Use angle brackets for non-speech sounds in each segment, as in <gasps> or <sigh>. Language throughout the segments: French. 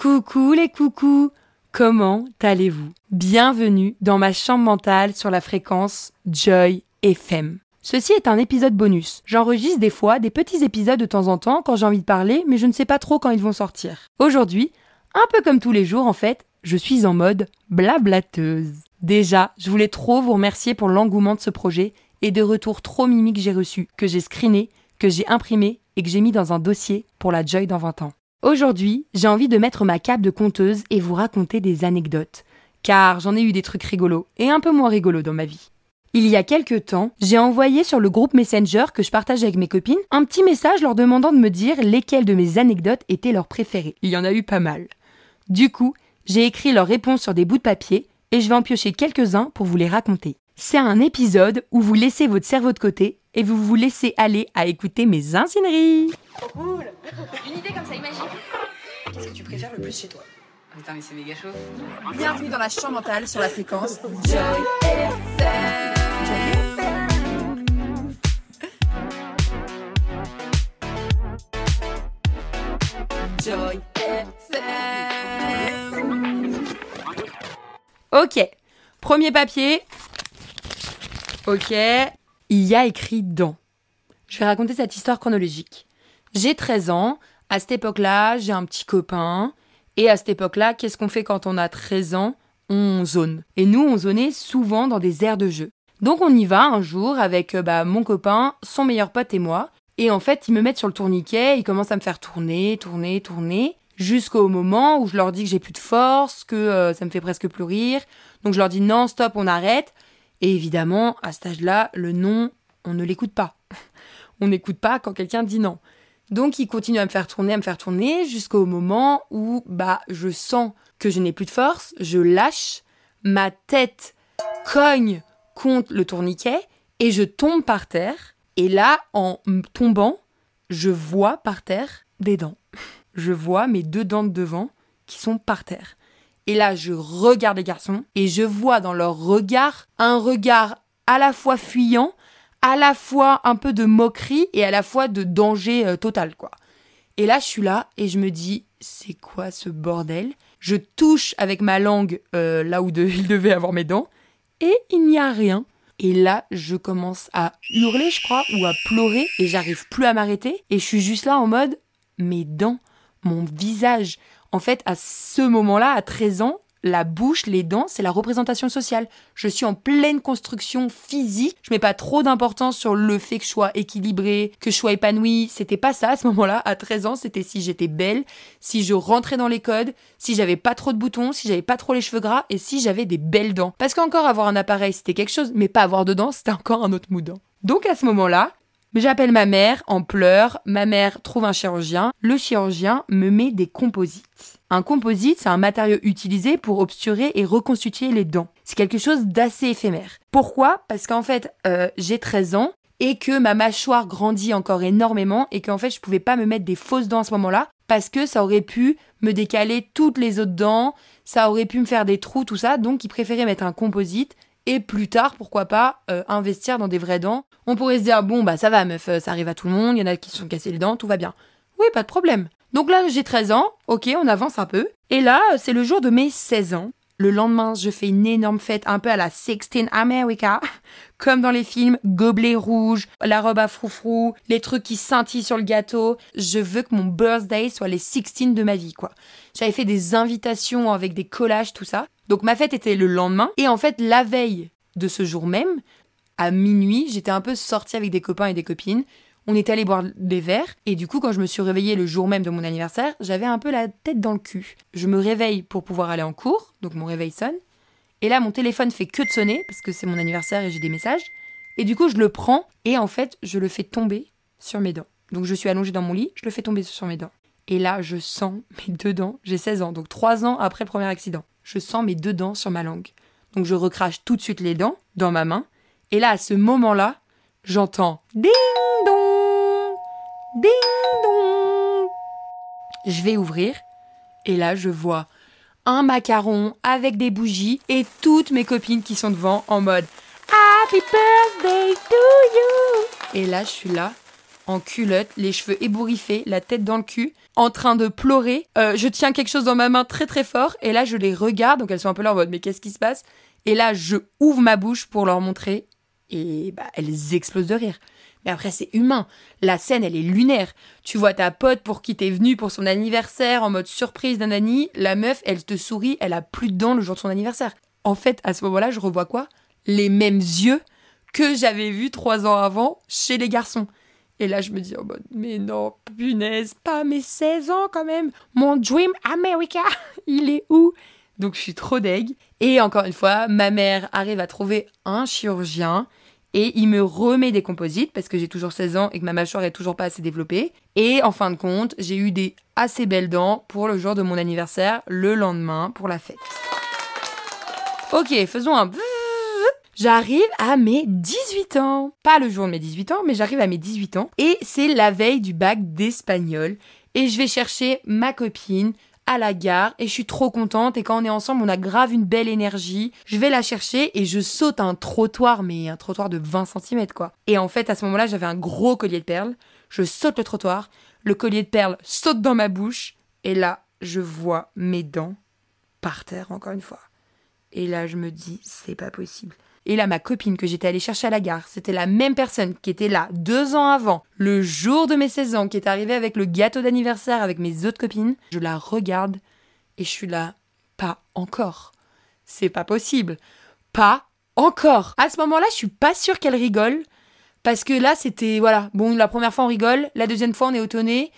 Coucou les coucous Comment allez-vous? Bienvenue dans ma chambre mentale sur la fréquence Joy FM. Ceci est un épisode bonus. J'enregistre des fois des petits épisodes de temps en temps quand j'ai envie de parler, mais je ne sais pas trop quand ils vont sortir. Aujourd'hui, un peu comme tous les jours en fait, je suis en mode blablateuse. Déjà, je voulais trop vous remercier pour l'engouement de ce projet et de retours trop mimiques que j'ai reçus, que j'ai screené, que j'ai imprimé et que j'ai mis dans un dossier pour la Joy dans 20 ans. Aujourd'hui, j'ai envie de mettre ma cape de conteuse et vous raconter des anecdotes, car j'en ai eu des trucs rigolos et un peu moins rigolos dans ma vie. Il y a quelques temps, j'ai envoyé sur le groupe Messenger que je partage avec mes copines un petit message leur demandant de me dire lesquelles de mes anecdotes étaient leurs préférées. Il y en a eu pas mal. Du coup, j'ai écrit leurs réponses sur des bouts de papier et je vais en piocher quelques-uns pour vous les raconter. C'est un épisode où vous laissez votre cerveau de côté et vous vous laissez aller à écouter mes incineries. Trop cool Une idée comme ça, imagine Qu'est-ce que tu préfères le plus chez toi? Putain, mais c'est méga chaud. Bienvenue dans la chambre mentale sur la fréquence Joy Joy Ok, premier papier. Ok, il y a écrit dents. Je vais raconter cette histoire chronologique. J'ai 13 ans, à cette époque-là, j'ai un petit copain, et à cette époque-là, qu'est-ce qu'on fait quand on a 13 ans? On zone. Et nous, on zonait souvent dans des aires de jeu. Donc on y va un jour avec euh, bah, mon copain, son meilleur pote et moi. Et en fait, ils me mettent sur le tourniquet, ils commencent à me faire tourner, tourner, tourner, jusqu'au moment où je leur dis que j'ai plus de force, que euh, ça me fait presque plus rire. Donc je leur dis non, stop, on arrête. Et évidemment, à cet âge-là, le non, on ne l'écoute pas. <laughs> on n'écoute pas quand quelqu'un dit non. Donc ils continuent à me faire tourner, à me faire tourner, jusqu'au moment où bah je sens que je n'ai plus de force, je lâche, ma tête cogne contre le tourniquet et je tombe par terre. Et là, en tombant, je vois par terre des dents. Je vois mes deux dents de devant qui sont par terre. Et là, je regarde les garçons et je vois dans leur regard un regard à la fois fuyant, à la fois un peu de moquerie et à la fois de danger euh, total, quoi. Et là, je suis là et je me dis, c'est quoi ce bordel? Je touche avec ma langue euh, là où <laughs> il devait avoir mes dents et il n'y a rien. Et là, je commence à hurler, je crois, ou à pleurer et j'arrive plus à m'arrêter. Et je suis juste là en mode, mes dents, mon visage. En fait, à ce moment-là, à 13 ans, la bouche, les dents, c'est la représentation sociale. Je suis en pleine construction physique. Je mets pas trop d'importance sur le fait que je sois équilibrée, que je sois épanouie. C'était pas ça à ce moment-là. À 13 ans, c'était si j'étais belle, si je rentrais dans les codes, si j'avais pas trop de boutons, si j'avais pas trop les cheveux gras et si j'avais des belles dents. Parce qu'encore avoir un appareil, c'était quelque chose, mais pas avoir de dents, c'était encore un autre mood. Donc à ce moment-là, J'appelle ma mère en pleurs, ma mère trouve un chirurgien, le chirurgien me met des composites. Un composite, c'est un matériau utilisé pour obturer et reconstituer les dents. C'est quelque chose d'assez éphémère. Pourquoi? Parce qu'en fait, euh, j'ai 13 ans et que ma mâchoire grandit encore énormément et qu'en fait, je pouvais pas me mettre des fausses dents à ce moment-là parce que ça aurait pu me décaler toutes les autres dents, ça aurait pu me faire des trous, tout ça. Donc, ils préféraient mettre un composite et plus tard, pourquoi pas, euh, investir dans des vraies dents. On pourrait se dire, bon, bah ça va, meuf, euh, ça arrive à tout le monde, il y en a qui se sont cassés les dents, tout va bien. Oui, pas de problème. Donc là, j'ai 13 ans, ok, on avance un peu. Et là, euh, c'est le jour de mes 16 ans. Le lendemain, je fais une énorme fête, un peu à la 16 America, <laughs> comme dans les films, gobelet rouge, la robe à froufrou, les trucs qui scintillent sur le gâteau. Je veux que mon birthday soit les 16 de ma vie, quoi. J'avais fait des invitations avec des collages, tout ça. Donc ma fête était le lendemain. Et en fait, la veille de ce jour même, à minuit, j'étais un peu sortie avec des copains et des copines. On était allé boire des verres. Et du coup, quand je me suis réveillée le jour même de mon anniversaire, j'avais un peu la tête dans le cul. Je me réveille pour pouvoir aller en cours. Donc mon réveil sonne. Et là, mon téléphone fait que de sonner parce que c'est mon anniversaire et j'ai des messages. Et du coup, je le prends et en fait, je le fais tomber sur mes dents. Donc je suis allongée dans mon lit, je le fais tomber sur mes dents. Et là, je sens mes deux dents. J'ai 16 ans, donc 3 ans après le premier accident. Je sens mes deux dents sur ma langue. Donc je recrache tout de suite les dents dans ma main. Et là, à ce moment-là, j'entends ding dong, ding dong. Je vais ouvrir et là, je vois un macaron avec des bougies et toutes mes copines qui sont devant en mode Happy birthday to you. Et là, je suis là en culotte, les cheveux ébouriffés, la tête dans le cul, en train de pleurer. Euh, je tiens quelque chose dans ma main très très fort et là je les regarde, donc elles sont un peu là en mode mais qu'est-ce qui se passe? Et là je ouvre ma bouche pour leur montrer et bah elles explosent de rire. Mais après c'est humain, la scène elle est lunaire. Tu vois ta pote pour qui t'es venue pour son anniversaire en mode surprise d'un ami, la meuf elle te sourit, elle a plus de dents le jour de son anniversaire. En fait à ce moment-là je revois quoi? Les mêmes yeux que j'avais vus trois ans avant chez les garçons. Et là, je me dis en mode, mais non, punaise, pas mes 16 ans quand même. Mon Dream America, <laughs> il est où? Donc, je suis trop deg. Et encore une fois, ma mère arrive à trouver un chirurgien et il me remet des composites parce que j'ai toujours 16 ans et que ma mâchoire est toujours pas assez développée. Et en fin de compte, j'ai eu des assez belles dents pour le jour de mon anniversaire, le lendemain, pour la fête. Ok, faisons un J'arrive à mes 18 ans. Pas le jour de mes 18 ans, mais j'arrive à mes 18 ans. Et c'est la veille du bac d'espagnol. Et je vais chercher ma copine à la gare et je suis trop contente et quand on est ensemble on a grave une belle énergie. Je vais la chercher et je saute un trottoir mais un trottoir de 20 cm quoi. Et en fait à ce moment-là j'avais un gros collier de perles. Je saute le trottoir, le collier de perles saute dans ma bouche et là je vois mes dents par terre encore une fois. Et là je me dis c'est pas possible. Et là, ma copine que j'étais allée chercher à la gare, c'était la même personne qui était là deux ans avant, le jour de mes 16 ans, qui est arrivée avec le gâteau d'anniversaire avec mes autres copines. Je la regarde et je suis là, pas encore. C'est pas possible. Pas encore. À ce moment-là, je suis pas sûre qu'elle rigole. Parce que là, c'était, voilà, bon, la première fois on rigole, la deuxième fois on est étonné,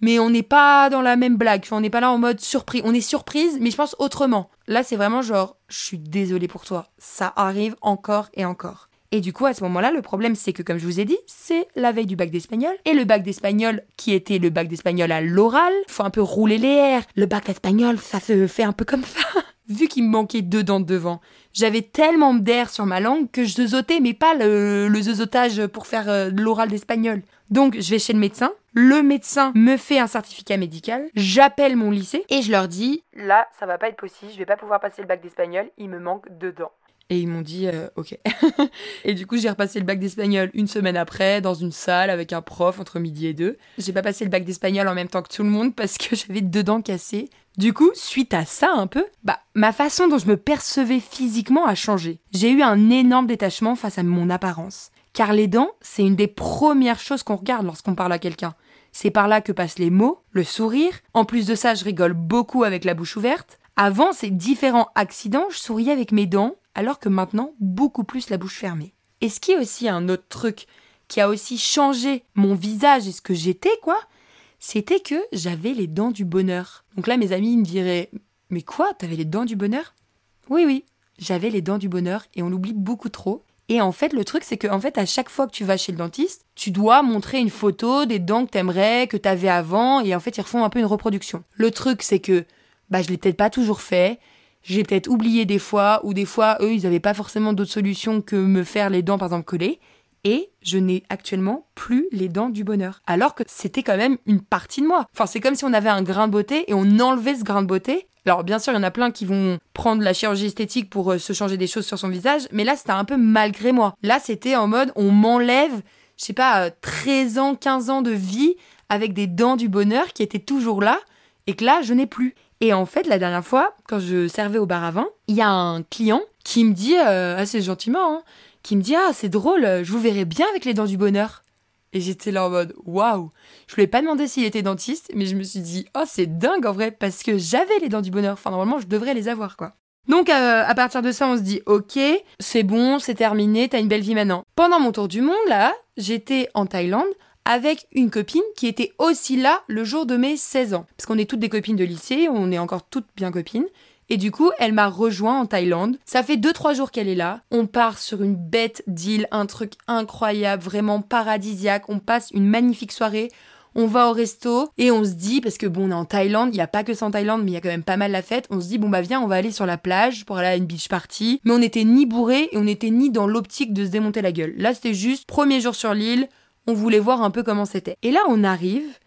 mais on n'est pas dans la même blague. on n'est pas là en mode surprise. On est surprise, mais je pense autrement. Là, c'est vraiment genre, je suis désolée pour toi. Ça arrive encore et encore. Et du coup, à ce moment-là, le problème, c'est que, comme je vous ai dit, c'est la veille du bac d'espagnol. Et le bac d'espagnol, qui était le bac d'espagnol à l'oral, faut un peu rouler les airs. Le bac d'espagnol, ça se fait un peu comme ça. <laughs> Vu qu'il me manquait deux dents devant, j'avais tellement d'air sur ma langue que je zozotais, mais pas le, le zozotage pour faire euh, l'oral d'espagnol. Donc, je vais chez le médecin. Le médecin me fait un certificat médical. J'appelle mon lycée et je leur dis Là, ça va pas être possible, je vais pas pouvoir passer le bac d'espagnol, il me manque deux dents. Et ils m'ont dit euh, ok. <laughs> et du coup, j'ai repassé le bac d'espagnol une semaine après dans une salle avec un prof entre midi et deux. J'ai pas passé le bac d'espagnol en même temps que tout le monde parce que <laughs> j'avais deux dents cassées. Du coup, suite à ça un peu, bah ma façon dont je me percevais physiquement a changé. J'ai eu un énorme détachement face à mon apparence. Car les dents, c'est une des premières choses qu'on regarde lorsqu'on parle à quelqu'un. C'est par là que passent les mots, le sourire. En plus de ça, je rigole beaucoup avec la bouche ouverte. Avant ces différents accidents, je souriais avec mes dents, alors que maintenant, beaucoup plus la bouche fermée. Et ce qui est aussi un autre truc qui a aussi changé mon visage et ce que j'étais, quoi, c'était que j'avais les dents du bonheur. Donc là, mes amis me diraient Mais quoi, t'avais les dents du bonheur? Oui, oui, j'avais les dents du bonheur et on l'oublie beaucoup trop. Et en fait, le truc, c'est que fait, à chaque fois que tu vas chez le dentiste, tu dois montrer une photo des dents que t'aimerais, que t'avais avant, et en fait, ils refont un peu une reproduction. Le truc, c'est que bah, je l'ai peut-être pas toujours fait. J'ai peut-être oublié des fois, ou des fois, eux, ils n'avaient pas forcément d'autre solution que me faire les dents, par exemple, collées. Et je n'ai actuellement plus les dents du bonheur. Alors que c'était quand même une partie de moi. Enfin, c'est comme si on avait un grain de beauté et on enlevait ce grain de beauté. Alors, bien sûr, il y en a plein qui vont prendre la chirurgie esthétique pour euh, se changer des choses sur son visage, mais là, c'était un peu malgré moi. Là, c'était en mode, on m'enlève, je sais pas, 13 euh, ans, 15 ans de vie avec des dents du bonheur qui étaient toujours là et que là, je n'ai plus. Et en fait, la dernière fois, quand je servais au bar à vin, il y a un client qui me dit, euh, assez gentiment, hein, qui me dit Ah, c'est drôle, je vous verrai bien avec les dents du bonheur. Et j'étais là en mode Waouh Je lui ai pas demandé s'il était dentiste, mais je me suis dit Oh, c'est dingue en vrai, parce que j'avais les dents du bonheur. Enfin, normalement, je devrais les avoir, quoi. Donc, euh, à partir de ça, on se dit Ok, c'est bon, c'est terminé, t'as une belle vie maintenant. Pendant mon tour du monde, là, j'étais en Thaïlande avec une copine qui était aussi là le jour de mes 16 ans. Parce qu'on est toutes des copines de lycée, on est encore toutes bien copines. Et du coup, elle m'a rejoint en Thaïlande. Ça fait 2-3 jours qu'elle est là. On part sur une bête d'île, un truc incroyable, vraiment paradisiaque. On passe une magnifique soirée. On va au resto et on se dit, parce que bon, on est en Thaïlande, il n'y a pas que ça en Thaïlande, mais il y a quand même pas mal la fête. On se dit, bon bah viens, on va aller sur la plage pour aller à une beach party. Mais on n'était ni bourré et on n'était ni dans l'optique de se démonter la gueule. Là, c'était juste premier jour sur l'île, on voulait voir un peu comment c'était. Et là, on arrive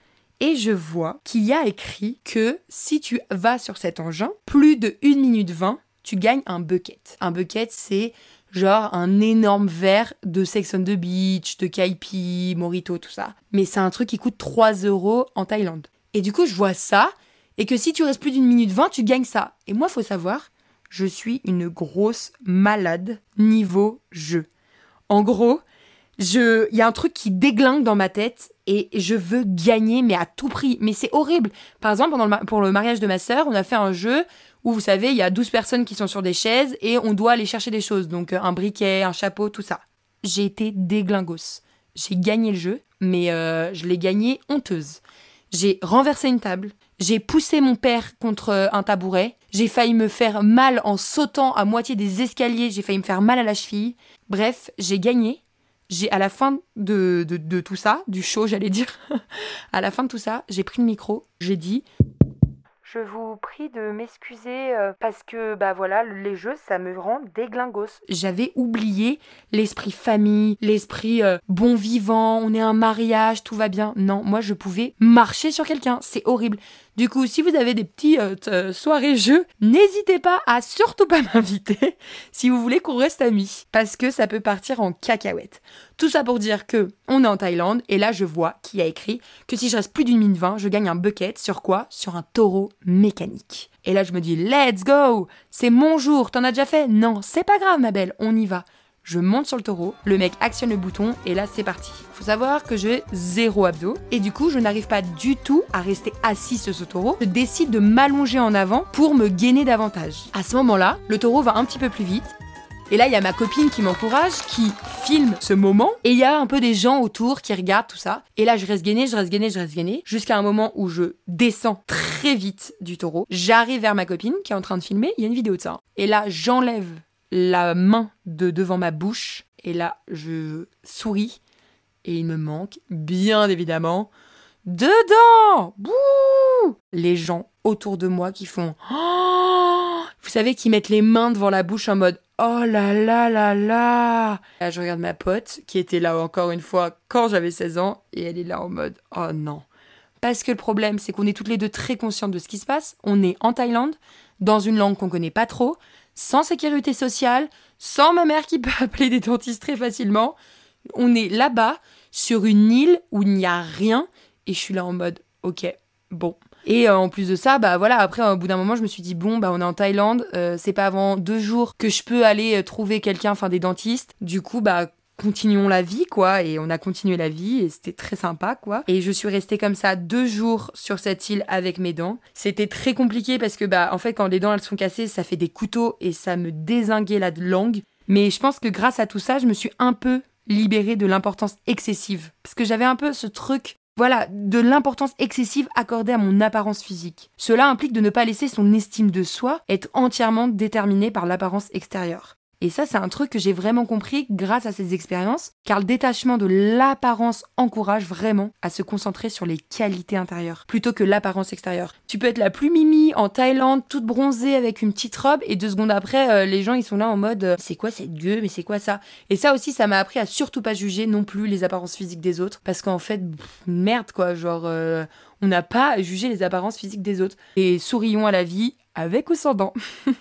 et je vois qu'il y a écrit que si tu vas sur cet engin, plus de 1 minute 20, tu gagnes un bucket. Un bucket, c'est genre un énorme verre de Sex on the Beach, de Kaipi, Morito, tout ça. Mais c'est un truc qui coûte 3 euros en Thaïlande. Et du coup, je vois ça, et que si tu restes plus d'une minute 20, tu gagnes ça. Et moi, faut savoir, je suis une grosse malade niveau jeu. En gros, je, il y a un truc qui déglingue dans ma tête et je veux gagner, mais à tout prix. Mais c'est horrible. Par exemple, pendant le pour le mariage de ma sœur, on a fait un jeu où, vous savez, il y a 12 personnes qui sont sur des chaises et on doit aller chercher des choses. Donc, euh, un briquet, un chapeau, tout ça. J'ai été déglingos. J'ai gagné le jeu, mais euh, je l'ai gagné honteuse. J'ai renversé une table. J'ai poussé mon père contre euh, un tabouret. J'ai failli me faire mal en sautant à moitié des escaliers. J'ai failli me faire mal à la cheville. Bref, j'ai gagné. J'ai à la fin de, de, de tout ça, du show, j'allais dire, <laughs> à la fin de tout ça, j'ai pris le micro. J'ai dit je vous prie de m'excuser euh, parce que bah voilà les jeux ça me rend déglingos. J'avais oublié l'esprit famille, l'esprit euh, bon vivant, on est un mariage, tout va bien. Non, moi je pouvais marcher sur quelqu'un, c'est horrible. Du coup, si vous avez des petits euh, euh, soirées jeux, n'hésitez pas à surtout pas <laughs> m'inviter si vous voulez qu'on reste amis parce que ça peut partir en cacahuète. Tout ça pour dire que on est en Thaïlande et là je vois qui a écrit que si je reste plus d'une minute 20, je gagne un bucket sur quoi? Sur un taureau mécanique. Et là je me dis let's go, c'est mon jour, t'en as déjà fait? Non, c'est pas grave ma belle, on y va. Je monte sur le taureau, le mec actionne le bouton et là c'est parti. Faut savoir que j'ai zéro abdos et du coup je n'arrive pas du tout à rester assis sur ce taureau. Je décide de m'allonger en avant pour me gainer davantage. À ce moment-là, le taureau va un petit peu plus vite et là, il y a ma copine qui m'encourage, qui filme ce moment. Et il y a un peu des gens autour qui regardent tout ça. Et là, je reste gainée, je reste gainée, je reste gainée. Jusqu'à un moment où je descends très vite du taureau. J'arrive vers ma copine qui est en train de filmer. Il y a une vidéo de ça. Et là, j'enlève la main de devant ma bouche. Et là, je souris. Et il me manque, bien évidemment, dedans Bouh Les gens autour de moi qui font... Oh Vous savez, qui mettent les mains devant la bouche en mode Oh là là là là Là, je regarde ma pote, qui était là encore une fois quand j'avais 16 ans, et elle est là en mode Oh non. Parce que le problème, c'est qu'on est toutes les deux très conscientes de ce qui se passe. On est en Thaïlande, dans une langue qu'on connaît pas trop, sans sécurité sociale, sans ma mère qui <laughs> peut appeler des dentistes très facilement. On est là-bas, sur une île où il n'y a rien, et je suis là en mode Ok, bon. Et euh, en plus de ça, bah voilà, après, au bout d'un moment, je me suis dit, bon, bah on est en Thaïlande, euh, c'est pas avant deux jours que je peux aller euh, trouver quelqu'un, enfin des dentistes. Du coup, bah continuons la vie, quoi. Et on a continué la vie, et c'était très sympa, quoi. Et je suis restée comme ça deux jours sur cette île avec mes dents. C'était très compliqué parce que, bah, en fait, quand les dents, elles sont cassées, ça fait des couteaux et ça me désinguait la langue. Mais je pense que grâce à tout ça, je me suis un peu libérée de l'importance excessive. Parce que j'avais un peu ce truc voilà, de l'importance excessive accordée à mon apparence physique. Cela implique de ne pas laisser son estime de soi être entièrement déterminée par l'apparence extérieure. Et ça, c'est un truc que j'ai vraiment compris grâce à ces expériences, car le détachement de l'apparence encourage vraiment à se concentrer sur les qualités intérieures, plutôt que l'apparence extérieure. Tu peux être la plus mimi en Thaïlande, toute bronzée avec une petite robe, et deux secondes après, euh, les gens ils sont là en mode euh, c'est quoi cette gueule, mais c'est quoi ça? Et ça aussi, ça m'a appris à surtout pas juger non plus les apparences physiques des autres, parce qu'en fait, merde quoi, genre euh, on n'a pas à juger les apparences physiques des autres. Et sourions à la vie avec ou sans dents. <laughs>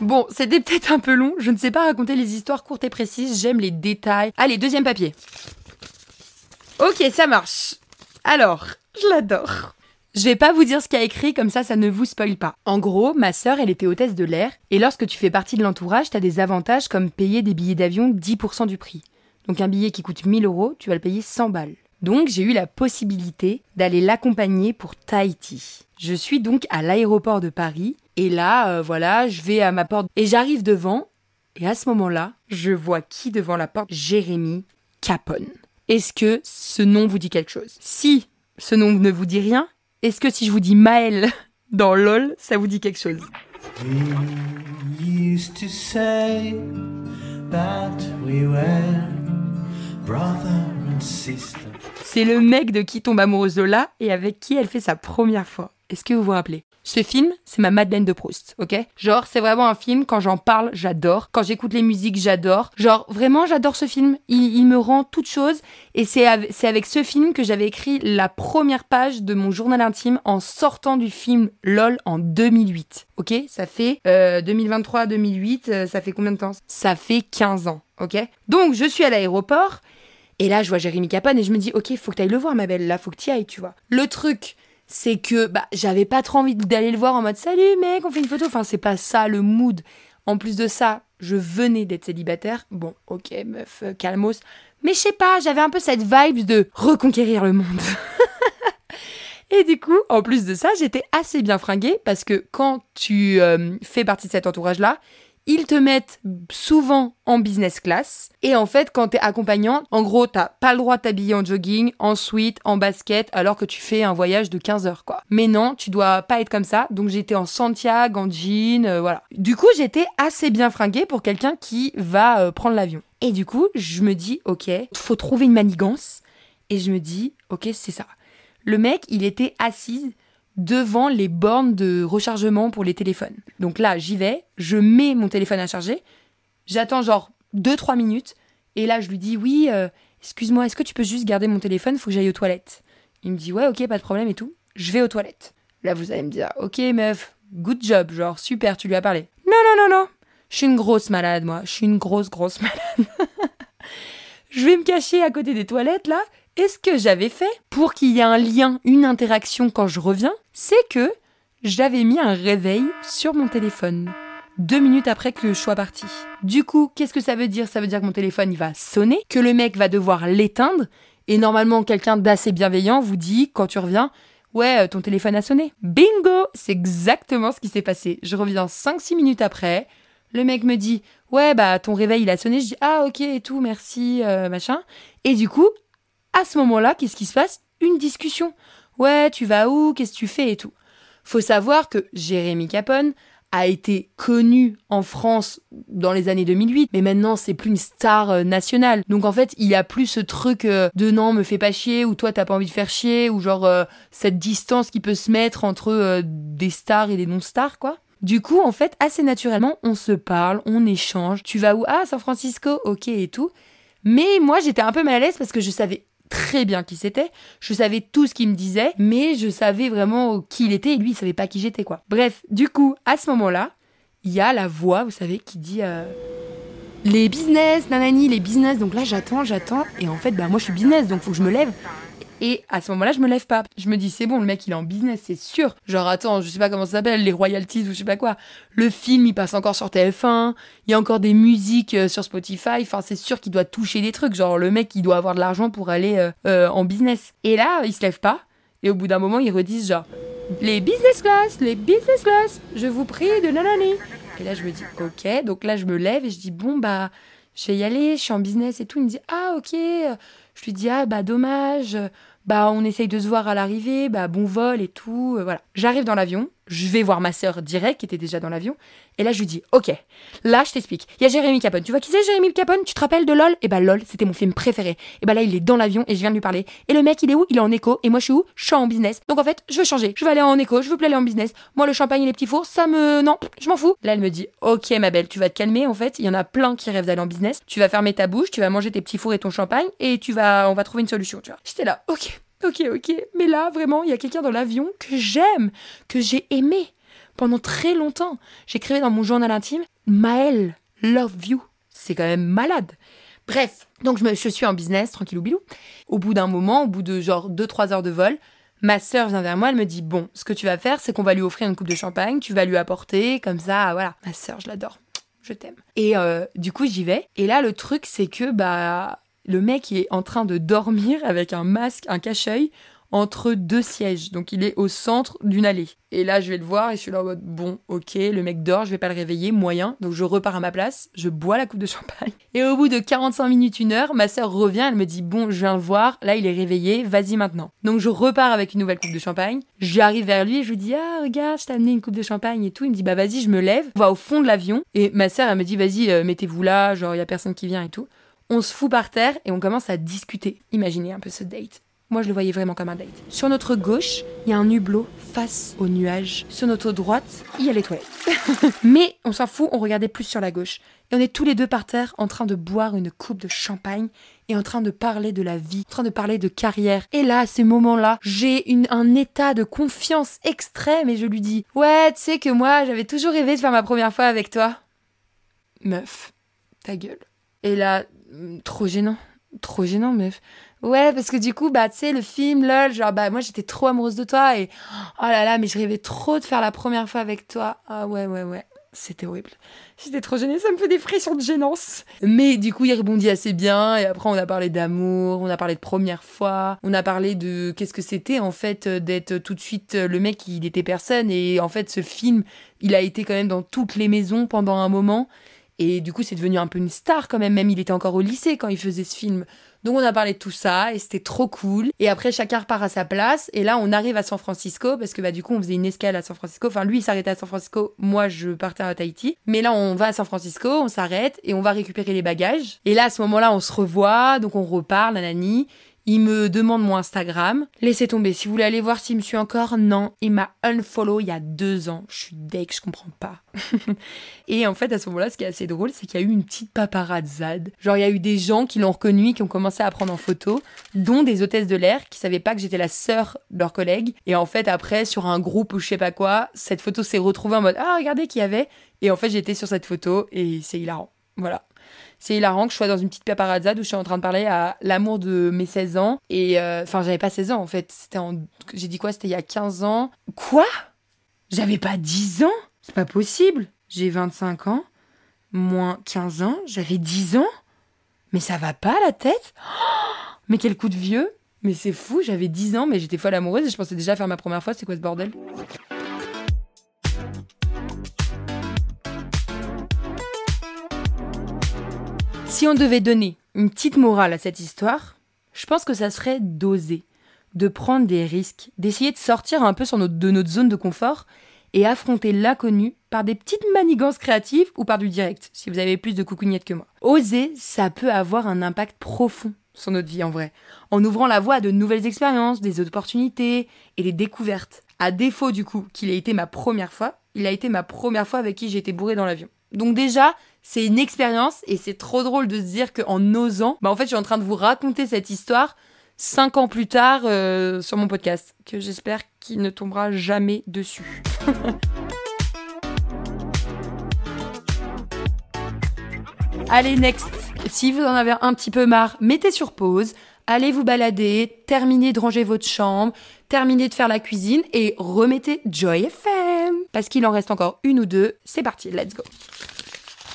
Bon, c'était peut-être un peu long, je ne sais pas raconter les histoires courtes et précises, j'aime les détails. Allez, deuxième papier. Ok, ça marche. Alors, je l'adore. Je vais pas vous dire ce qu'il a écrit, comme ça, ça ne vous spoile pas. En gros, ma sœur, elle était hôtesse de l'air, et lorsque tu fais partie de l'entourage, t'as des avantages comme payer des billets d'avion 10% du prix. Donc un billet qui coûte 1000 euros, tu vas le payer 100 balles. Donc j'ai eu la possibilité d'aller l'accompagner pour Tahiti. Je suis donc à l'aéroport de Paris, et là, euh, voilà, je vais à ma porte, et j'arrive devant, et à ce moment-là, je vois qui devant la porte? Jérémy Capone. Est-ce que ce nom vous dit quelque chose? Si ce nom ne vous dit rien, est-ce que si je vous dis Maël <laughs> dans LOL, ça vous dit quelque chose? C'est le mec de qui tombe amoureuse Lola et avec qui elle fait sa première fois. Est-ce que vous vous rappelez? Ce film, c'est ma Madeleine de Proust, ok? Genre, c'est vraiment un film, quand j'en parle, j'adore. Quand j'écoute les musiques, j'adore. Genre, vraiment, j'adore ce film. Il, me rend toute chose. Et c'est av- c'est avec ce film que j'avais écrit la première page de mon journal intime en sortant du film LOL en 2008. Ok? Ça fait euh, 2023-2008, euh, ça fait combien de temps? Ça fait 15 ans, ok? Donc, je suis à l'aéroport. Et là, je vois Jérémy Capone et je me dis, ok, faut que t'ailles le voir, ma belle. Là, faut que t'y ailles, tu vois. Le truc, c'est que bah, j'avais pas trop envie d'aller le voir en mode salut mec, on fait une photo. Enfin, c'est pas ça le mood. En plus de ça, je venais d'être célibataire. Bon, ok, meuf, euh, calmos. Mais je sais pas, j'avais un peu cette vibe de reconquérir le monde. <laughs> Et du coup, en plus de ça, j'étais assez bien fringuée parce que quand tu euh, fais partie de cet entourage-là, ils te mettent souvent en business class. Et en fait, quand t'es accompagnant, en gros, t'as pas le droit de t'habiller en jogging, en sweat, en basket, alors que tu fais un voyage de 15 heures, quoi. Mais non, tu dois pas être comme ça. Donc j'étais en Santiago, en jean, euh, voilà. Du coup, j'étais assez bien fringuée pour quelqu'un qui va euh, prendre l'avion. Et du coup, je me dis, ok, faut trouver une manigance. Et je me dis, ok, c'est ça. Le mec, il était assis devant les bornes de rechargement pour les téléphones. Donc là, j'y vais, je mets mon téléphone à charger, j'attends genre 2-3 minutes, et là, je lui dis oui, euh, excuse-moi, est-ce que tu peux juste garder mon téléphone, faut que j'aille aux toilettes? Il me dit ouais, ok, pas de problème et tout. Je vais aux toilettes. Là, vous allez me dire, ok, meuf, good job, genre super, tu lui as parlé. Non, non, non, non, je suis une grosse malade, moi, je suis une grosse, grosse <laughs> malade. je vais me cacher à côté des toilettes là. Et ce que j'avais fait pour qu'il y ait un lien, une interaction quand je reviens, c'est que j'avais mis un réveil sur mon téléphone. Deux minutes après que je sois partie. Du coup, qu'est-ce que ça veut dire? Ça veut dire que mon téléphone il va sonner, que le mec va devoir l'éteindre, et normalement quelqu'un d'assez bienveillant vous dit quand tu reviens, ouais, euh, ton téléphone a sonné. Bingo C'est exactement ce qui s'est passé. Je reviens 5-6 minutes après, le mec me dit, ouais, bah ton réveil il a sonné, je dis, ah ok et tout, merci, euh, machin. Et du coup, à ce moment-là, qu'est-ce qui se passe? Une discussion. Ouais, tu vas où? Qu'est-ce que tu fais? Et tout. Faut savoir que Jérémy Capone a été connu en France dans les années 2008, mais maintenant c'est plus une star euh, nationale. Donc en fait, il y a plus ce truc euh, de non, me fais pas chier, ou toi t'as pas envie de faire chier, ou genre euh, cette distance qui peut se mettre entre des stars et des non-stars, quoi. Du coup, en fait, assez naturellement, on se parle, on échange. Tu vas où? Ah, San Francisco, ok et tout. Mais moi, j'étais un peu mal à l'aise parce que je savais très bien qui c'était. Je savais tout ce qu'il me disait, mais je savais vraiment qui il était et lui, il savait pas qui j'étais, quoi. Bref, du coup, à ce moment-là, il y a la voix, vous savez, qui dit euh, les business, nanani, les business. Donc là, j'attends, j'attends, et en fait, bah moi, je suis business, donc faut que je me lève. Et à ce moment-là, je me lève pas. Je me dis, c'est bon, le mec, il est en business, c'est sûr. Genre, attends, je sais pas comment ça s'appelle, les royalties ou je sais pas quoi. Le film, il passe encore sur TF1. Il y a encore des musiques euh, sur Spotify. Enfin, c'est sûr qu'il doit toucher des trucs. Genre, le mec, il doit avoir de l'argent pour aller euh, euh, en business. Et là, il se lève pas. Et au bout d'un moment, ils redisent genre, les business class, les business class, je vous prie de nanani. Et là, je me dis, ok. Donc là, je me lève et je dis, bon, bah, je vais y aller, je suis en business et tout. Il me dit, ah, ok. Je lui dis, ah, bah, dommage. Bah, on essaye de se voir à l'arrivée. Bah, bon vol et tout. Euh, Voilà. J'arrive dans l'avion. Je vais voir ma sœur direct, qui était déjà dans l'avion. Et là, je lui dis, ok, là, je t'explique. Il y a Jérémy Capone. Tu vois qui c'est, Jérémy Capone? Tu te rappelles de LOL? Et bah, LOL, c'était mon film préféré. Et bah, là, il est dans l'avion et je viens de lui parler. Et le mec, il est où? Il est en écho. Et moi, je suis où? Je suis en business. Donc, en fait, je veux changer. Je veux aller en écho. Je veux plus aller en business. Moi, le champagne et les petits fours, ça me. Non, je m'en fous. Là, elle me dit, ok, ma belle, tu vas te calmer. En fait, il y en a plein qui rêvent d'aller en business. Tu vas fermer ta bouche, tu vas manger tes petits fours et ton champagne. Et tu vas. On va trouver une solution, tu vois. J'étais là, ok. Ok, ok. Mais là, vraiment, il y a quelqu'un dans l'avion que j'aime, que j'ai aimé pendant très longtemps. J'écrivais dans mon journal intime Maël, love you. C'est quand même malade. Bref, donc je, me, je suis en business, tranquillou bilou. Au bout d'un moment, au bout de genre 2-3 heures de vol, ma sœur vient vers moi, elle me dit Bon, ce que tu vas faire, c'est qu'on va lui offrir une coupe de champagne, tu vas lui apporter, comme ça, voilà. Ma sœur, je l'adore. Je t'aime. Et euh, du coup, j'y vais. Et là, le truc, c'est que, bah, le mec est en train de dormir avec un masque, un cache-œil entre deux sièges. Donc il est au centre d'une allée. Et là, je vais le voir et je suis là en mode bon, ok, le mec dort, je vais pas le réveiller, moyen. Donc je repars à ma place, je bois la coupe de champagne. Et au bout de 45 minutes, une heure, ma sœur revient, elle me dit bon, je viens le voir, là il est réveillé, vas-y maintenant. Donc je repars avec une nouvelle coupe de champagne. J'arrive vers lui et je lui dis ah regarde, je t'ai amené une coupe de champagne et tout. Il me dit bah vas-y, je me lève, on va au fond de l'avion. Et ma sœur, elle me dit vas-y, euh, mettez-vous là, genre il y a personne qui vient et tout. On se fout par terre et on commence à discuter. Imaginez un peu ce date. Moi, je le voyais vraiment comme un date. Sur notre gauche, il y a un hublot face aux nuages. Sur notre droite, il y a les toilettes. <laughs> Mais on s'en fout, on regardait plus sur la gauche. Et on est tous les deux par terre en train de boire une coupe de champagne et en train de parler de la vie, en train de parler de carrière. Et là, à ces moments-là, j'ai un état de confiance extrême et je lui dis Ouais, tu sais que moi, j'avais toujours rêvé de faire ma première fois avec toi. Meuf, ta gueule. Et là, hum, trop gênant. Trop gênant, meuf. Ouais, parce que du coup, bah, tu sais, le film, lol, genre, bah, moi, j'étais trop amoureuse de toi et, oh là là, mais je rêvais trop de faire la première fois avec toi. Ah ouais, ouais, ouais. C'était horrible. J'étais trop gênée, ça me fait des frissons de gênance. Mais du coup, il répondit assez bien. Et après, on a parlé d'amour, on a parlé de première fois, on a parlé de qu'est-ce que c'était en fait euh, d'être tout de suite euh, le mec, il était personne. Et en fait, ce film, il a été quand même dans toutes les maisons pendant un moment. Et du coup, c'est devenu un peu une star quand même. Même il était encore au lycée quand il faisait ce film. Donc on a parlé de tout ça et c'était trop cool. Et après, chacun repart à sa place. Et là, on arrive à San Francisco parce que bah du coup, on faisait une escale à San Francisco. Enfin, lui, il s'arrêtait à San Francisco. Moi, je partais à Tahiti. Mais là, on va à San Francisco, on s'arrête et on va récupérer les bagages. Et là, à ce moment-là, on se revoit. Donc on reparle, nanani. Il me demande mon Instagram. Laissez tomber. Si vous voulez aller voir s'il me suit encore, non. Il m'a unfollow il y a deux ans. Je suis deck, je comprends pas. <laughs> et en fait, à ce moment-là, ce qui est assez drôle, c'est qu'il y a eu une petite paparazzade. Genre, il y a eu des gens qui l'ont reconnu, qui ont commencé à prendre en photo, dont des hôtesses de l'air qui savaient pas que j'étais la sœur de leur collègue. Et en fait, après, sur un groupe ou je sais pas quoi, cette photo s'est retrouvée en mode Ah, regardez qui y avait. Et en fait, j'étais sur cette photo et c'est hilarant. Voilà. C'est hilarant que je sois dans une petite paparazzade où je suis en train de parler à l'amour de mes 16 ans. Et euh, enfin, j'avais pas 16 ans en fait. C'était en. J'ai dit quoi? C'était il y a 15 ans. Quoi? J'avais pas 10 ans? C'est pas possible. J'ai 25 ans. Moins 15 ans. J'avais 10 ans Mais ça va pas la tête <gasps> Mais quel coup de vieux Mais c'est fou, j'avais 10 ans, mais j'étais folle amoureuse et je pensais déjà faire ma première fois. C'est quoi ce bordel? Si on devait donner une petite morale à cette histoire, je pense que ça serait d'oser, de prendre des risques, d'essayer de sortir un peu de notre zone de confort et affronter l'inconnu par des petites manigances créatives ou par du direct, si vous avez plus de coucougnettes que moi. Oser, ça peut avoir un impact profond sur notre vie en vrai, en ouvrant la voie à de nouvelles expériences, des opportunités et des découvertes. À défaut du coup qu'il ait été ma première fois, il a été ma première fois avec qui j'ai été bourrée dans l'avion. Donc déjà, c'est une expérience et c'est trop drôle de se dire qu'en osant, bah en fait, je suis en train de vous raconter cette histoire cinq ans plus tard euh, sur mon podcast, que j'espère qu'il ne tombera jamais dessus. <laughs> Allez, next. Si vous en avez un petit peu marre, mettez sur pause, allez vous balader, terminez de ranger votre chambre, terminez de faire la cuisine et remettez Joy FM. Parce qu'il en reste encore une ou deux. C'est parti, let's go.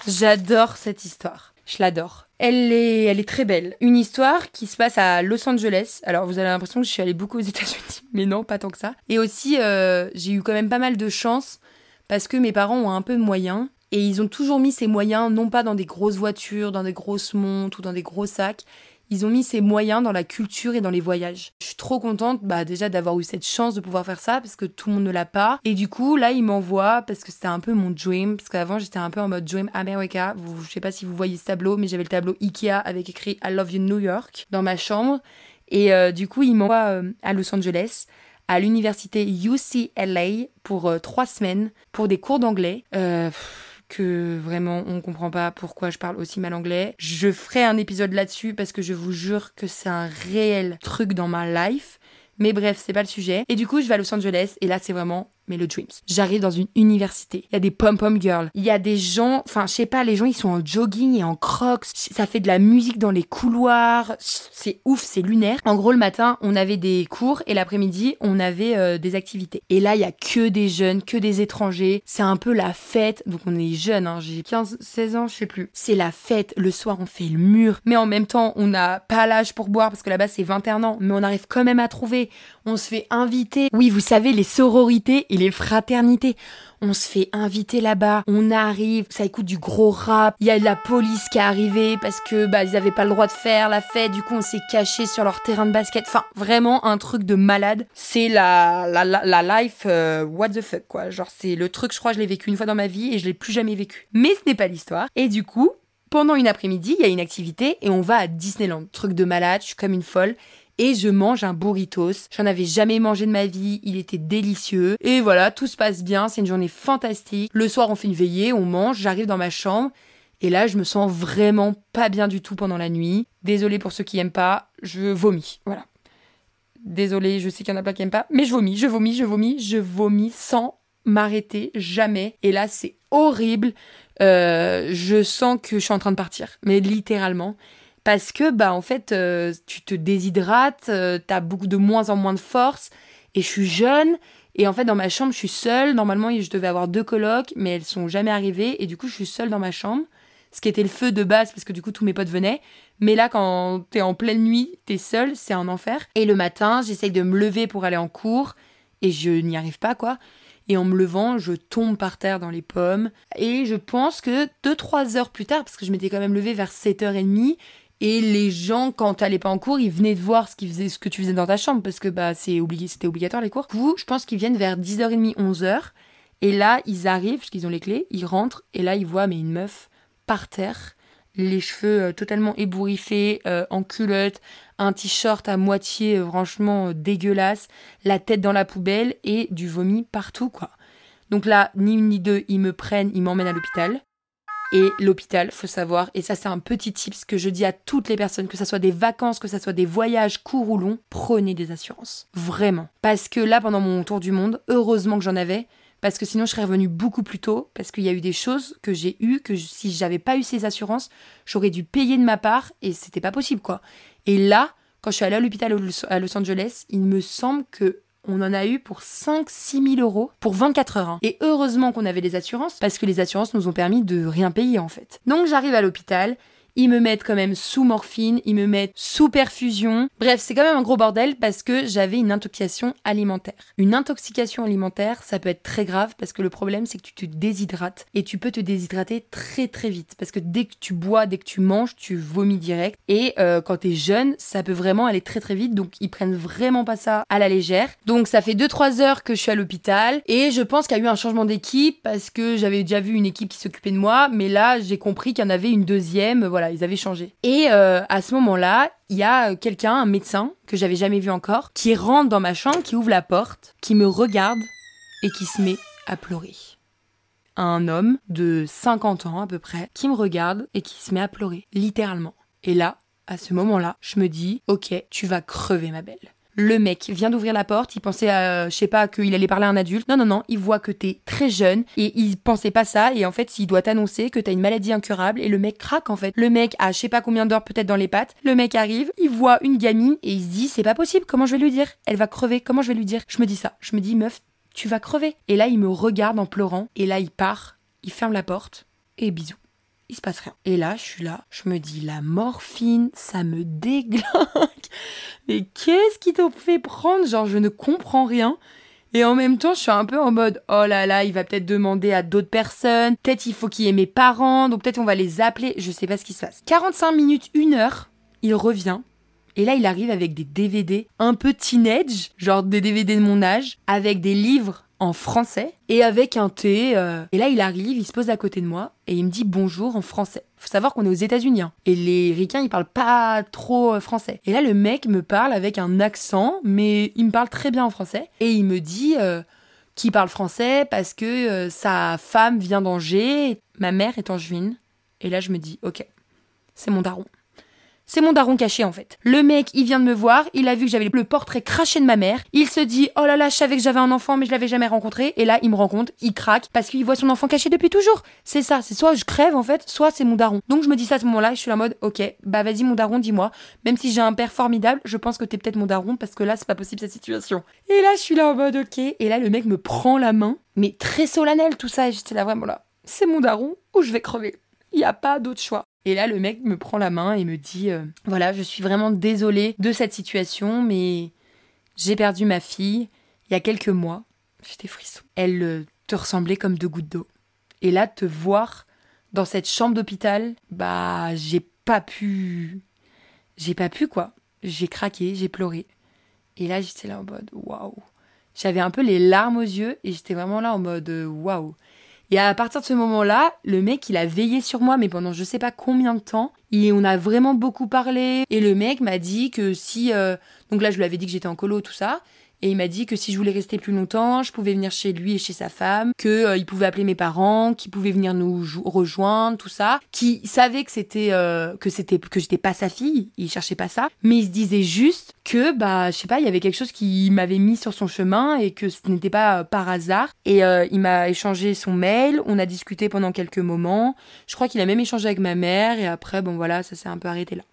J'adore cette histoire. Je l'adore. Elle est, elle est très belle. Une histoire qui se passe à Los Angeles. Alors vous avez l'impression que je suis allée beaucoup aux États-Unis, <laughs> mais non, pas tant que ça. Et aussi, euh, j'ai eu quand même pas mal de chance parce que mes parents ont un peu de moyens et ils ont toujours mis ces moyens non pas dans des grosses voitures, dans des grosses montres ou dans des gros sacs. Ils ont mis ces moyens dans la culture et dans les voyages. Je suis trop contente bah, déjà d'avoir eu cette chance de pouvoir faire ça parce que tout le monde ne l'a pas. Et du coup, là, ils m'envoient parce que c'était un peu mon dream. Parce qu'avant, j'étais un peu en mode dream America. Vous, je sais pas si vous voyez ce tableau, mais j'avais le tableau Ikea avec écrit I love you New York dans ma chambre. Et euh, du coup, ils m'envoient euh, à Los Angeles à l'université UCLA pour euh, trois semaines pour des cours d'anglais. Euh, que vraiment on comprend pas pourquoi je parle aussi mal anglais. Je ferai un épisode là-dessus parce que je vous jure que c'est un réel truc dans ma life. Mais bref, c'est pas le sujet. Et du coup, je vais à Los Angeles et là, c'est vraiment le dreams. J'arrive dans une université. Il y a des pom-pom girls. Il y a des gens, enfin, je sais pas, les gens, ils sont en jogging et en crocs. Ça fait de la musique dans les couloirs. C'est ouf, c'est lunaire. En gros, le matin, on avait des cours et l'après-midi, on avait euh, des activités. Et là, il y a que des jeunes, que des étrangers. C'est un peu la fête. Donc, on est jeunes, hein. J'ai 15, 16 ans, je sais plus. C'est la fête. Le soir, on fait le mur. Mais en même temps, on n'a pas l'âge pour boire parce que là-bas, c'est 21 ans. Mais on arrive quand même à trouver. On se fait inviter. Oui, vous savez, les sororités et les fraternités. On se fait inviter là-bas, on arrive, ça écoute du gros rap. Il y a la police qui est arrivée parce que bah ils avaient pas le droit de faire la fête. Du coup, on s'est caché sur leur terrain de basket. Enfin, vraiment un truc de malade. C'est la la, la, la life euh, what the fuck quoi. Genre c'est le truc, je crois, je l'ai vécu une fois dans ma vie et je l'ai plus jamais vécu. Mais ce n'est pas l'histoire. Et du coup, pendant une après-midi, il y a une activité et on va à Disneyland. Truc de malade, je suis comme une folle. Et je mange un burritos. J'en avais jamais mangé de ma vie, il était délicieux. Et voilà, tout se passe bien, c'est une journée fantastique. Le soir, on fait une veillée, on mange, j'arrive dans ma chambre. Et là, je me sens vraiment pas bien du tout pendant la nuit. Désolée pour ceux qui aiment pas, je vomis. Voilà. Désolée, je sais qu'il y en a plein qui aiment pas, mais je vomis, je vomis, je vomis, je vomis sans m'arrêter jamais. Et là, c'est horrible. Euh, je sens que je suis en train de partir, mais littéralement. Parce que, bah, en fait, euh, tu te déshydrates, euh, t'as beaucoup de moins en moins de force, et je suis jeune, et en fait, dans ma chambre, je suis seule. Normalement, je devais avoir deux colocs, mais elles sont jamais arrivées, et du coup, je suis seule dans ma chambre. Ce qui était le feu de base, parce que du coup, tous mes potes venaient. Mais là, quand t'es en pleine nuit, t'es seule, c'est un enfer. Et le matin, j'essaye de me lever pour aller en cours, et je n'y arrive pas, quoi. Et en me levant, je tombe par terre dans les pommes. Et je pense que 2-3 heures plus tard, parce que je m'étais quand même levée vers 7h30, et les gens, quand t'allais pas en cours, ils venaient de voir ce, qu'ils faisaient, ce que tu faisais dans ta chambre, parce que bah, c'est obligé, c'était obligatoire les cours. Du coup, je pense qu'ils viennent vers 10h30, 11h. Et là, ils arrivent, parce qu'ils ont les clés, ils rentrent, et là, ils voient mais une meuf par terre, les cheveux euh, totalement ébouriffés, euh, en culotte, un t-shirt à moitié euh, franchement euh, dégueulasse, la tête dans la poubelle et du vomi partout, quoi. Donc là, ni une ni deux, ils me prennent, ils m'emmènent à l'hôpital. Et l'hôpital, faut savoir, et ça c'est un petit tips que je dis à toutes les personnes, que ça soit des vacances, que ça soit des voyages courts ou longs, prenez des assurances. Vraiment. Parce que là, pendant mon tour du monde, heureusement que j'en avais, parce que sinon je serais revenue beaucoup plus tôt, parce qu'il y a eu des choses que j'ai eues, que je- si j'avais pas eu ces assurances, j'aurais dû payer de ma part, et c'était pas possible, quoi. Et là, quand je suis allée à l'hôpital à Los Angeles, il me semble que on en a eu pour 5-6 000 euros pour 24 heures. hein. Et heureusement qu'on avait des assurances, parce que les assurances nous ont permis de rien payer en fait. Donc j'arrive à l'hôpital, ils me mettent quand même sous morphine, ils me mettent sous perfusion. Bref, c'est quand même un gros bordel parce que j'avais une intoxication alimentaire. Une intoxication alimentaire, ça peut être très grave parce que le problème c'est que tu te déshydrates et tu peux te déshydrater très très vite parce que dès que tu bois, dès que tu manges, tu vomis direct. Et euh, quand t'es jeune, ça peut vraiment aller très très vite donc ils prennent vraiment pas ça à la légère. Donc ça fait 2-3 heures que je suis à l'hôpital et je pense qu'il y a eu un changement d'équipe parce que j'avais déjà vu une équipe qui s'occupait de moi mais là j'ai compris qu'il y en avait une deuxième, ils avaient changé. Et euh, à ce moment-là, il y a quelqu'un, un médecin que j'avais jamais vu encore, qui rentre dans ma chambre, qui ouvre la porte, qui me regarde et qui se met à pleurer. Un homme de 50 ans à peu près, qui me regarde et qui se met à pleurer, littéralement. Et là, à ce moment-là, je me dis, ok, tu vas crever ma belle. Le mec vient d'ouvrir la porte, il pensait, à, je sais pas, qu'il allait parler à un adulte. Non, non, non, il voit que t'es très jeune et il pensait pas ça. Et en fait, il doit t'annoncer que t'as une maladie incurable et le mec craque en fait. Le mec a je sais pas combien d'heures peut-être dans les pattes. Le mec arrive, il voit une gamine et il se dit, c'est pas possible, comment je vais lui dire? Elle va crever, comment je vais lui dire? Je me dis ça, je me dis, meuf, tu vas crever. Et là, il me regarde en pleurant et là, il part, il ferme la porte et bisous il se passe rien. Et là, je suis là, je me dis, la morphine, ça me <laughs> déglingue. Mais qu'est-ce qui t'a fait prendre? Genre, je ne comprends rien. Et en même temps, je suis un peu en mode, oh là là, il va peut-être demander à d'autres personnes. Peut-être il faut qu'il ait mes parents. Donc peut-être on va les appeler. Je sais pas ce qui se passe. 45 minutes, une heure, il revient. Et là, il arrive avec des DVD un peu teenage, genre des DVD de mon âge, avec des livres en français et avec un thé. euh. Et là, il arrive, il se pose à côté de moi et il me dit bonjour en français. Faut savoir qu'on est aux États-Unis hein. et les ricains ils parlent pas trop euh, français. Et là, le mec me parle avec un accent, mais il me parle très bien en français et il me dit euh, qu'il parle français parce que sa femme vient d'Angers, ma mère est angevine. Et là, je me dis ok, c'est mon daron. C'est mon daron caché en fait. Le mec, il vient de me voir, il a vu que j'avais le portrait craché de ma mère. Il se dit "Oh là là, je savais que j'avais un enfant mais je l'avais jamais rencontré" et là, il me rencontre, il craque parce qu'il voit son enfant caché depuis toujours. C'est ça, c'est soit je crève en fait, soit c'est mon daron. Donc je me dis ça à ce moment-là, je suis en mode "OK, bah vas-y mon daron, dis-moi, même si j'ai un père formidable, je pense que t'es peut-être mon daron parce que là, c'est pas possible cette situation." Et là, je suis là en mode "OK" et là le mec me prend la main, mais très solennel tout ça et j'étais là vraiment là. C'est mon daron ou je vais crever. Il y a pas d'autre choix. Et là, le mec me prend la main et me dit euh, Voilà, je suis vraiment désolée de cette situation, mais j'ai perdu ma fille il y a quelques mois. J'étais frisson. Elle euh, te ressemblait comme deux gouttes d'eau. Et là, te voir dans cette chambre d'hôpital, bah, j'ai pas pu. J'ai pas pu, quoi. J'ai craqué, j'ai pleuré. Et là, j'étais là en mode Waouh. J'avais un peu les larmes aux yeux et j'étais vraiment là en mode euh, Waouh. Et à partir de ce moment-là, le mec, il a veillé sur moi, mais pendant je sais pas combien de temps. Et on a vraiment beaucoup parlé. Et le mec m'a dit que si. euh, Donc là, je lui avais dit que j'étais en colo, tout ça. Et il m'a dit que si je voulais rester plus longtemps, je pouvais venir chez lui et chez sa femme, que euh, il pouvait appeler mes parents, qu'il pouvait venir nous rejoindre, tout ça. Qui savait que c'était euh, que c'était que j'étais pas sa fille, il cherchait pas ça, mais il se disait juste que bah je sais pas, il y avait quelque chose qui m'avait mis sur son chemin et que ce n'était pas euh, par hasard. Et euh, il m'a échangé son mail, on a discuté pendant quelques moments. Je crois qu'il a même échangé avec ma mère et après bon voilà, ça s'est un peu arrêté là.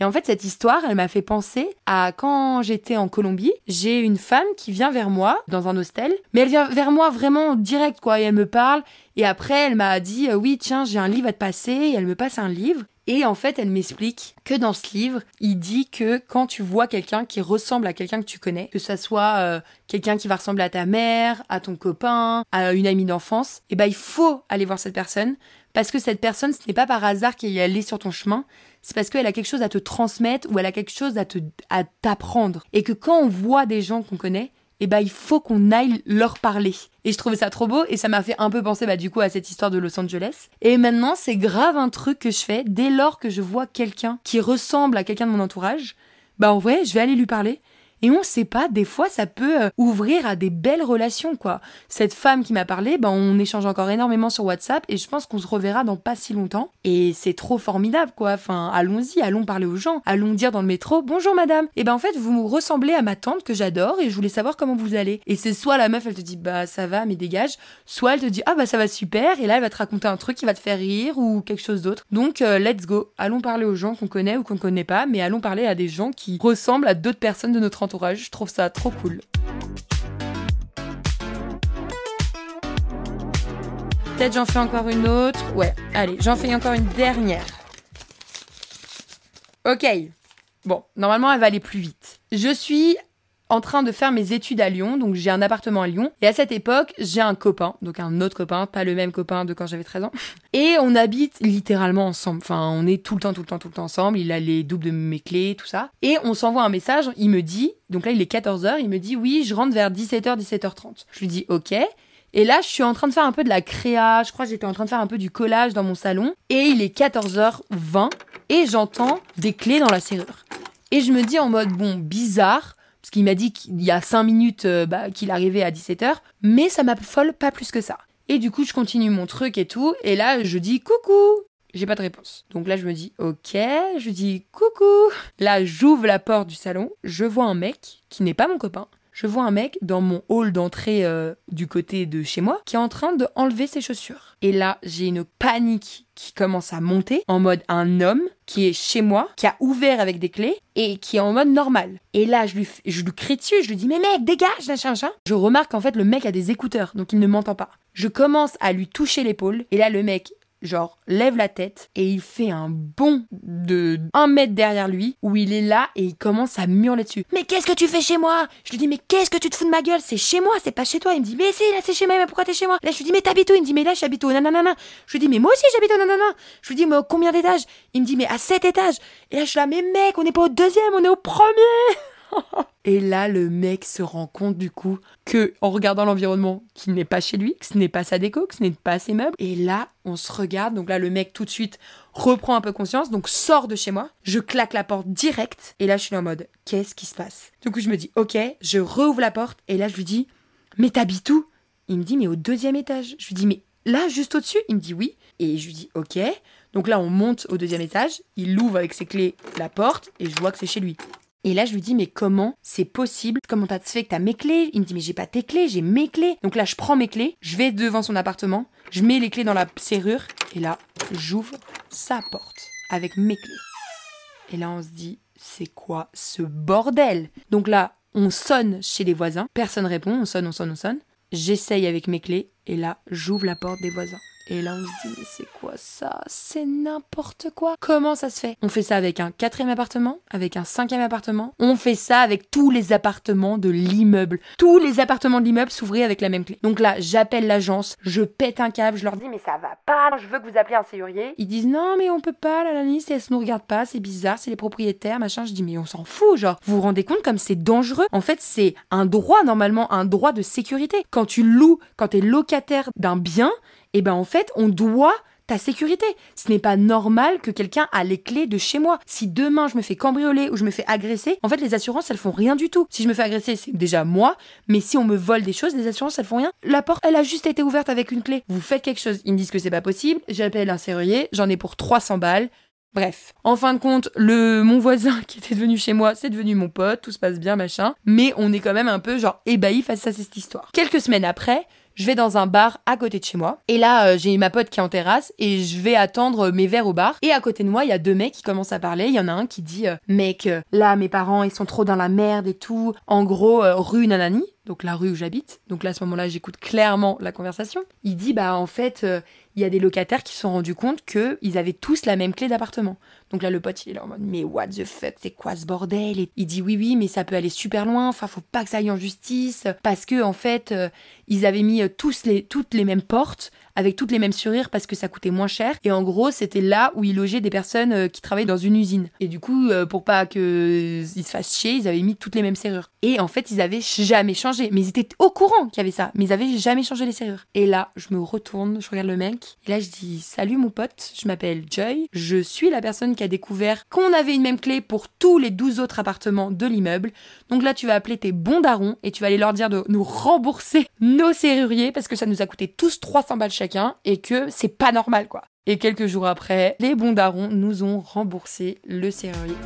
Et en fait, cette histoire, elle m'a fait penser à quand j'étais en Colombie, j'ai une femme qui vient vers moi dans un hostel, mais elle vient vers moi vraiment direct, quoi, et elle me parle, et après, elle m'a dit, euh, oui, tiens, j'ai un livre à te passer, et elle me passe un livre, et en fait, elle m'explique que dans ce livre, il dit que quand tu vois quelqu'un qui ressemble à quelqu'un que tu connais, que ça soit euh, quelqu'un qui va ressembler à ta mère, à ton copain, à une amie d'enfance, et ben il faut aller voir cette personne, parce que cette personne, ce n'est pas par hasard qu'elle est sur ton chemin, c'est parce qu'elle a quelque chose à te transmettre ou elle a quelque chose à te à t'apprendre. Et que quand on voit des gens qu'on connaît, eh ben il faut qu'on aille leur parler. Et je trouvais ça trop beau et ça m'a fait un peu penser bah du coup à cette histoire de Los Angeles. Et maintenant c'est grave un truc que je fais dès lors que je vois quelqu'un qui ressemble à quelqu'un de mon entourage, bah en vrai je vais aller lui parler. Et on sait pas, des fois ça peut euh, ouvrir à des belles relations quoi. Cette femme qui m'a parlé, bah on échange encore énormément sur WhatsApp et je pense qu'on se reverra dans pas si longtemps. Et c'est trop formidable quoi. Enfin, allons-y, allons parler aux gens, allons dire dans le métro bonjour madame. Et ben en fait vous me ressemblez à ma tante que j'adore et je voulais savoir comment vous allez. Et c'est soit la meuf elle te dit bah ça va mais dégage, soit elle te dit ah bah ça va super et là elle va te raconter un truc qui va te faire rire ou quelque chose d'autre. Donc euh, let's go, allons parler aux gens qu'on connaît ou qu'on ne connaît pas, mais allons parler à des gens qui ressemblent à d'autres personnes de notre Je trouve ça trop cool. Peut-être j'en fais encore une autre. Ouais, allez, j'en fais encore une dernière. Ok. Bon, normalement, elle va aller plus vite. Je suis en train de faire mes études à Lyon, donc j'ai un appartement à Lyon. Et à cette époque, j'ai un copain, donc un autre copain, pas le même copain de quand j'avais 13 ans. <laughs> Et on habite littéralement ensemble. Enfin, on est tout le temps, tout le temps, tout le temps ensemble. Il a les doubles de mes clés, tout ça. Et on s'envoie un message, il me dit, donc là il est 14h, il me dit oui, je rentre vers 17h, 17h30. Je lui dis ok. Et là, je suis en train de faire un peu de la créa. Je crois que j'étais en train de faire un peu du collage dans mon salon. Et il est 14h20 et j'entends des clés dans la serrure. Et je me dis en mode, bon, bizarre, parce qu'il m'a dit qu'il y a 5 minutes euh, bah, qu'il arrivait à 17h, mais ça m'affole pas plus que ça. Et du coup, je continue mon truc et tout, et là, je dis coucou j'ai pas de réponse. Donc là, je me dis, ok, je dis coucou. Là, j'ouvre la porte du salon, je vois un mec qui n'est pas mon copain. Je vois un mec dans mon hall d'entrée euh, du côté de chez moi qui est en train de enlever ses chaussures. Et là, j'ai une panique qui commence à monter en mode un homme qui est chez moi, qui a ouvert avec des clés et qui est en mode normal. Et là, je lui, je lui crie dessus, je lui dis mais mec, dégage, machin, machin. Je remarque qu'en fait le mec a des écouteurs, donc il ne m'entend pas. Je commence à lui toucher l'épaule et là le mec genre lève la tête et il fait un bond de un mètre derrière lui où il est là et il commence à murler dessus. Mais qu'est-ce que tu fais chez moi? Je lui dis mais qu'est-ce que tu te fous de ma gueule? C'est chez moi, c'est pas chez toi. Il me dit mais si là c'est chez moi, mais pourquoi t'es chez moi? Là je lui dis mais t'habites où? Il me dit mais là j'habite au nanana. Je lui dis mais moi aussi j'habite au nanana. Je lui dis mais combien d'étages? Il me dit mais à 7 étages. Et là je suis là mais mec on n'est pas au deuxième, on est au premier. Et là, le mec se rend compte du coup que, en regardant l'environnement, qu'il n'est pas chez lui, que ce n'est pas sa déco, que ce n'est pas ses meubles. Et là, on se regarde. Donc là, le mec tout de suite reprend un peu conscience, donc sort de chez moi. Je claque la porte direct. Et là, je suis en mode, qu'est-ce qui se passe? Du coup, je me dis, ok, je rouvre la porte. Et là, je lui dis, mais t'habites où? Il me dit, mais au deuxième étage. Je lui dis, mais là, juste au-dessus? Il me dit oui. Et je lui dis, ok. Donc là, on monte au deuxième étage. Il ouvre avec ses clés la porte et je vois que c'est chez lui. Et là, je lui dis, mais comment c'est possible? Comment t'as fait que t'as mes clés? Il me dit, mais j'ai pas tes clés, j'ai mes clés. Donc là, je prends mes clés, je vais devant son appartement, je mets les clés dans la serrure, et là, j'ouvre sa porte avec mes clés. Et là, on se dit, c'est quoi ce bordel? Donc là, on sonne chez les voisins, personne répond, on sonne, on sonne, on sonne. J'essaye avec mes clés, et là, j'ouvre la porte des voisins. Et là, on se dit, mais c'est quoi ça? C'est n'importe quoi. Comment ça se fait? On fait ça avec un quatrième appartement, avec un cinquième appartement. On fait ça avec tous les appartements de l'immeuble. Tous les appartements de l'immeuble s'ouvraient avec la même clé. Donc là, j'appelle l'agence, je pète un câble, je leur dis, mais ça va pas, je veux que vous appeliez un serrurier. Ils disent, non, mais on peut pas, la Lani, elle se nous regarde pas, c'est bizarre, c'est les propriétaires, machin. Je dis, mais on s'en fout, genre. Vous vous rendez compte comme c'est dangereux? En fait, c'est un droit, normalement, un droit de sécurité. Quand tu loues, quand t'es locataire d'un bien, Et ben en fait, on doit ta sécurité. Ce n'est pas normal que quelqu'un a les clés de chez moi. Si demain je me fais cambrioler ou je me fais agresser, en fait les assurances elles font rien du tout. Si je me fais agresser, c'est déjà moi, mais si on me vole des choses, les assurances elles font rien. La porte elle a juste été ouverte avec une clé. Vous faites quelque chose, ils me disent que c'est pas possible, j'appelle un serrurier, j'en ai pour 300 balles. Bref, en fin de compte, le mon voisin <laughs> qui était devenu chez moi, c'est devenu mon pote, tout se passe bien, machin. Mais on est quand même un peu genre ébahi face à cette histoire. Quelques semaines après, je vais dans un bar à côté de chez moi. Et là, euh, j'ai ma pote qui est en terrasse et je vais attendre mes verres au bar. Et à côté de moi, il y a deux mecs qui commencent à parler. Il y en a un qui dit euh, Mec, euh, là, mes parents, ils sont trop dans la merde et tout. En gros, rue Nanani, donc la rue où j'habite. Donc là, à ce moment-là, j'écoute clairement la conversation. Il dit Bah, en fait, il y a des locataires qui se sont rendus compte qu'ils avaient tous la même clé d'appartement. Donc là, le pote, il est là en mode, mais what the fuck, c'est quoi ce bordel? Et il dit, oui, oui, mais ça peut aller super loin, enfin, faut pas que ça aille en justice, parce que, en fait, ils avaient mis euh, tous les, toutes les mêmes portes, avec toutes les mêmes serrures, parce que ça coûtait moins cher. Et en gros, c'était là où ils logeaient des personnes euh, qui travaillaient dans une usine. Et du coup, euh, pour pas qu'ils se fassent chier, ils avaient mis toutes les mêmes serrures. Et en fait, ils avaient jamais changé. Mais ils étaient au courant qu'il y avait ça, mais ils avaient jamais changé les serrures. Et là, je me retourne, je regarde le mec, et là, je dis, salut mon pote, je m'appelle Joy, je suis la personne qui a découvert qu'on avait une même clé pour tous les 12 autres appartements de l'immeuble. Donc là, tu vas appeler tes bons darons et tu vas aller leur dire de nous rembourser nos serruriers parce que ça nous a coûté tous 300 balles chacun et que c'est pas normal quoi. Et quelques jours après, les bons darons nous ont remboursé le serrurier.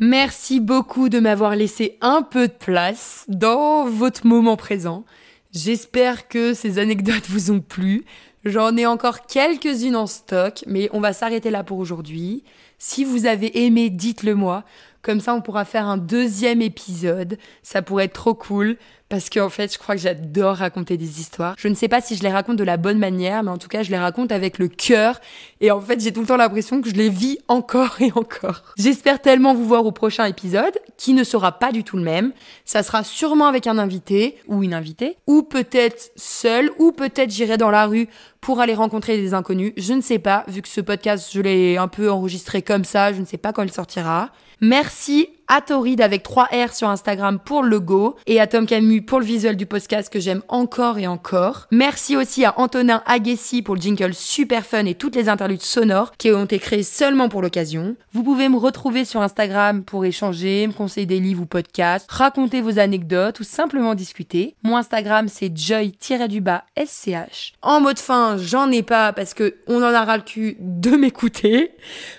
Merci beaucoup de m'avoir laissé un peu de place dans votre moment présent. J'espère que ces anecdotes vous ont plu. J'en ai encore quelques-unes en stock, mais on va s'arrêter là pour aujourd'hui. Si vous avez aimé, dites-le moi. Comme ça, on pourra faire un deuxième épisode. Ça pourrait être trop cool. Parce qu'en fait, je crois que j'adore raconter des histoires. Je ne sais pas si je les raconte de la bonne manière, mais en tout cas, je les raconte avec le cœur. Et en fait, j'ai tout le temps l'impression que je les vis encore et encore. J'espère tellement vous voir au prochain épisode, qui ne sera pas du tout le même. Ça sera sûrement avec un invité ou une invitée, ou peut-être seul, ou peut-être j'irai dans la rue pour aller rencontrer des inconnus. Je ne sais pas, vu que ce podcast, je l'ai un peu enregistré comme ça, je ne sais pas quand il sortira. Merci à Torrid avec 3 R sur Instagram pour le logo et à Tom Camus pour le visuel du podcast que j'aime encore et encore. Merci aussi à Antonin Aguessi pour le jingle super fun et toutes les interludes sonores qui ont été créés seulement pour l'occasion. Vous pouvez me retrouver sur Instagram pour échanger, me conseiller des livres ou podcasts, raconter vos anecdotes ou simplement discuter. Mon Instagram c'est joy-du-bas sch. En mode fin, j'en ai pas parce que on en a ras le cul de m'écouter.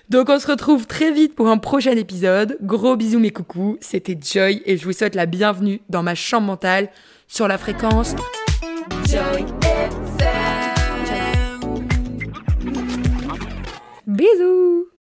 Donc on se retrouve très vite pour un prochain épisode. Gros mes coucous, c'était Joy et je vous souhaite la bienvenue dans ma chambre mentale sur la fréquence Joy. Bisous